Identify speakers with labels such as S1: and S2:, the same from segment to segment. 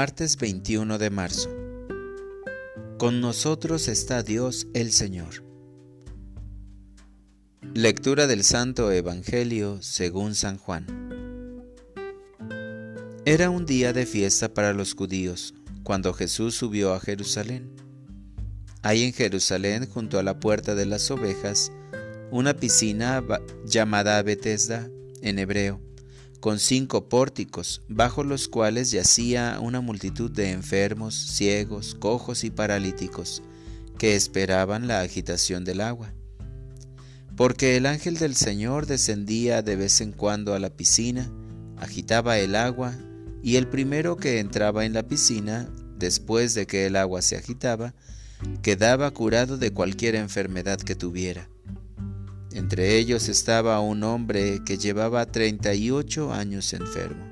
S1: Martes 21 de marzo. Con nosotros está Dios el Señor. Lectura del Santo Evangelio según San Juan. Era un día de fiesta para los judíos, cuando Jesús subió a Jerusalén. Hay en Jerusalén, junto a la puerta de las ovejas, una piscina llamada Bethesda en hebreo con cinco pórticos, bajo los cuales yacía una multitud de enfermos, ciegos, cojos y paralíticos, que esperaban la agitación del agua. Porque el ángel del Señor descendía de vez en cuando a la piscina, agitaba el agua, y el primero que entraba en la piscina, después de que el agua se agitaba, quedaba curado de cualquier enfermedad que tuviera. Entre ellos estaba un hombre que llevaba 38 años enfermo.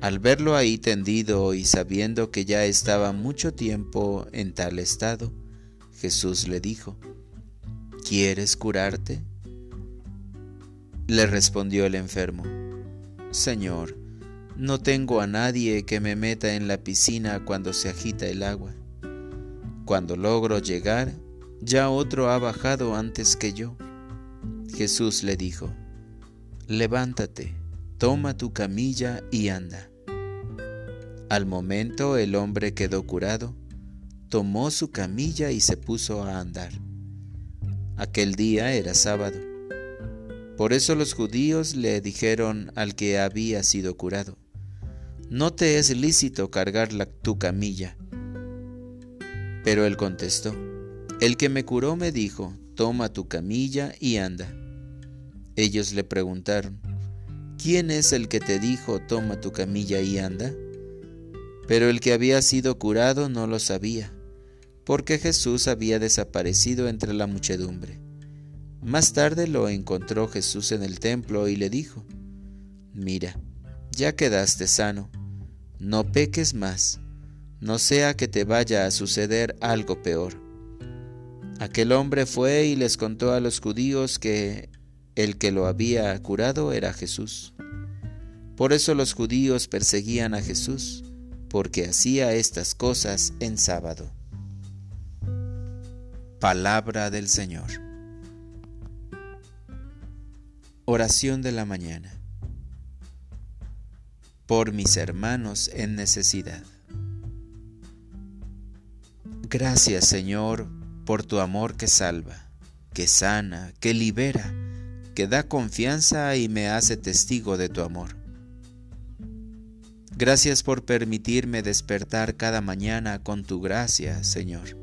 S1: Al verlo ahí tendido y sabiendo que ya estaba mucho tiempo en tal estado, Jesús le dijo, ¿Quieres curarte? Le respondió el enfermo, Señor, no tengo a nadie que me meta en la piscina cuando se agita el agua. Cuando logro llegar, ya otro ha bajado antes que yo. Jesús le dijo, levántate, toma tu camilla y anda. Al momento el hombre quedó curado, tomó su camilla y se puso a andar. Aquel día era sábado. Por eso los judíos le dijeron al que había sido curado, no te es lícito cargar tu camilla. Pero él contestó, el que me curó me dijo, toma tu camilla y anda. Ellos le preguntaron, ¿quién es el que te dijo, toma tu camilla y anda? Pero el que había sido curado no lo sabía, porque Jesús había desaparecido entre la muchedumbre. Más tarde lo encontró Jesús en el templo y le dijo, Mira, ya quedaste sano, no peques más, no sea que te vaya a suceder algo peor. Aquel hombre fue y les contó a los judíos que el que lo había curado era Jesús. Por eso los judíos perseguían a Jesús, porque hacía estas cosas en sábado. Palabra del Señor. Oración de la mañana. Por mis hermanos en necesidad. Gracias Señor por tu amor que salva, que sana, que libera, que da confianza y me hace testigo de tu amor. Gracias por permitirme despertar cada mañana con tu gracia, Señor.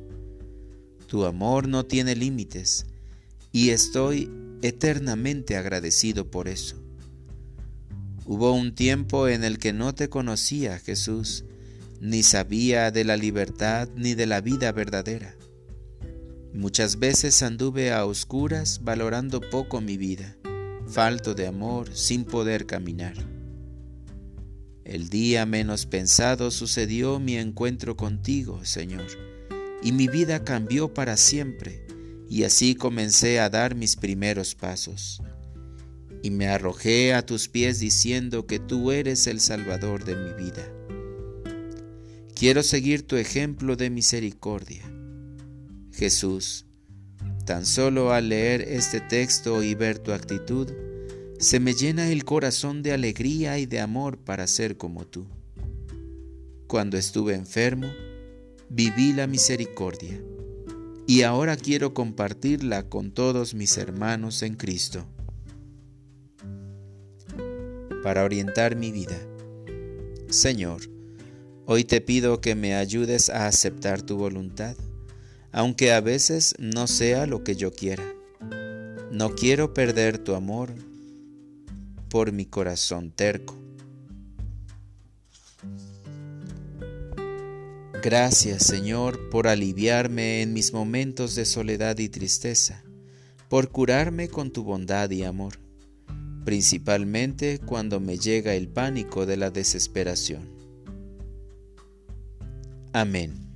S1: Tu amor no tiene límites y estoy eternamente agradecido por eso. Hubo un tiempo en el que no te conocía, Jesús, ni sabía de la libertad ni de la vida verdadera. Muchas veces anduve a oscuras valorando poco mi vida, falto de amor, sin poder caminar. El día menos pensado sucedió mi encuentro contigo, Señor, y mi vida cambió para siempre, y así comencé a dar mis primeros pasos. Y me arrojé a tus pies diciendo que tú eres el Salvador de mi vida. Quiero seguir tu ejemplo de misericordia Jesús. Tan solo al leer este texto y ver tu actitud, se me llena el corazón de alegría y de amor para ser como tú. Cuando estuve enfermo, viví la misericordia y ahora quiero compartirla con todos mis hermanos en Cristo. Para orientar mi vida. Señor, hoy te pido que me ayudes a aceptar tu voluntad aunque a veces no sea lo que yo quiera. No quiero perder tu amor por mi corazón terco. Gracias Señor por aliviarme en mis momentos de soledad y tristeza, por curarme con tu bondad y amor, principalmente cuando me llega el pánico de la desesperación. Amén.